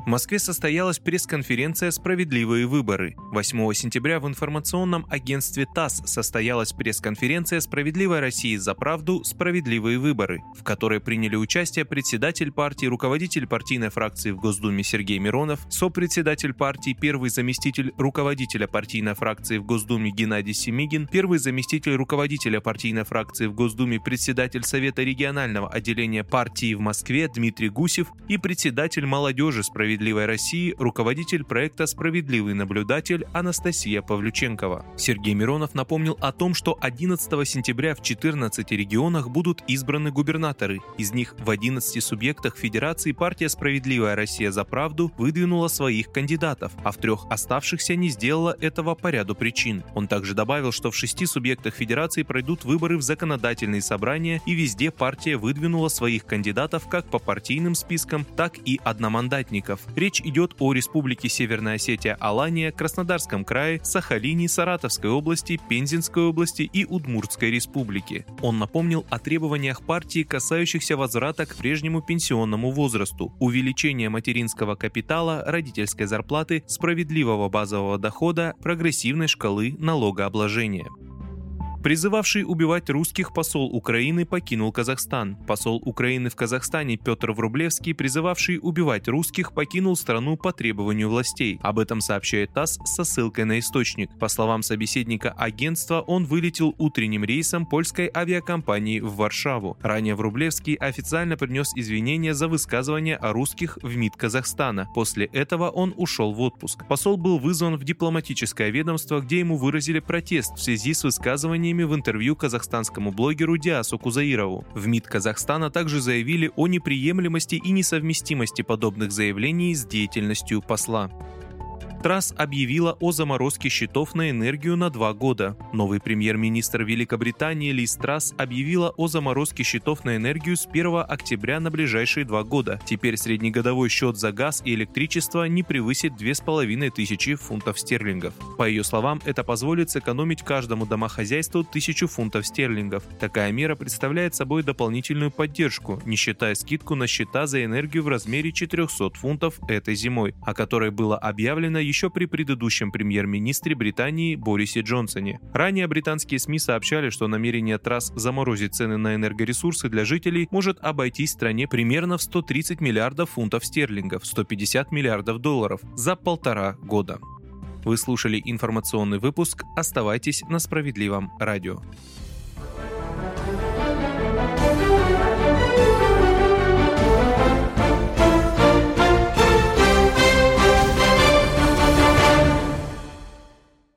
В Москве состоялась пресс-конференция «Справедливые выборы». 8 сентября в информационном агентстве ТАСС состоялась пресс-конференция «Справедливая Россия за правду. Справедливые выборы», в которой приняли участие председатель партии, руководитель партийной фракции в Госдуме Сергей Миронов, сопредседатель партии, первый заместитель руководителя партийной фракции в Госдуме Геннадий Семигин, первый заместитель руководителя партийной фракции в Госдуме, председатель Совета регионального отделения партии в Москве Дмитрий Гусев и председатель молодежи справедливой «Справедливой России» руководитель проекта «Справедливый наблюдатель» Анастасия Павлюченкова. Сергей Миронов напомнил о том, что 11 сентября в 14 регионах будут избраны губернаторы. Из них в 11 субъектах Федерации партия «Справедливая Россия за правду» выдвинула своих кандидатов, а в трех оставшихся не сделала этого по ряду причин. Он также добавил, что в шести субъектах Федерации пройдут выборы в законодательные собрания, и везде партия выдвинула своих кандидатов как по партийным спискам, так и одномандатников. Речь идет о Республике Северная Осетия Алания, Краснодарском крае, Сахалине, Саратовской области, Пензенской области и Удмуртской республике. Он напомнил о требованиях партии, касающихся возврата к прежнему пенсионному возрасту, увеличения материнского капитала, родительской зарплаты, справедливого базового дохода, прогрессивной шкалы налогообложения. Призывавший убивать русских посол Украины покинул Казахстан. Посол Украины в Казахстане Петр Врублевский, призывавший убивать русских, покинул страну по требованию властей. Об этом сообщает ТАСС со ссылкой на источник. По словам собеседника агентства, он вылетел утренним рейсом польской авиакомпании в Варшаву. Ранее Врублевский официально принес извинения за высказывание о русских в МИД Казахстана. После этого он ушел в отпуск. Посол был вызван в дипломатическое ведомство, где ему выразили протест в связи с высказыванием заявлениями в интервью казахстанскому блогеру Диасу Кузаирову. В МИД Казахстана также заявили о неприемлемости и несовместимости подобных заявлений с деятельностью посла. Трасс объявила о заморозке счетов на энергию на два года. Новый премьер-министр Великобритании Лиз Трасс объявила о заморозке счетов на энергию с 1 октября на ближайшие два года. Теперь среднегодовой счет за газ и электричество не превысит 2500 фунтов стерлингов. По ее словам, это позволит сэкономить каждому домохозяйству 1000 фунтов стерлингов. Такая мера представляет собой дополнительную поддержку, не считая скидку на счета за энергию в размере 400 фунтов этой зимой, о которой было объявлено еще при предыдущем премьер-министре Британии Борисе Джонсоне. Ранее британские СМИ сообщали, что намерение трасс заморозить цены на энергоресурсы для жителей может обойтись стране примерно в 130 миллиардов фунтов стерлингов, 150 миллиардов долларов за полтора года. Вы слушали информационный выпуск. Оставайтесь на справедливом радио.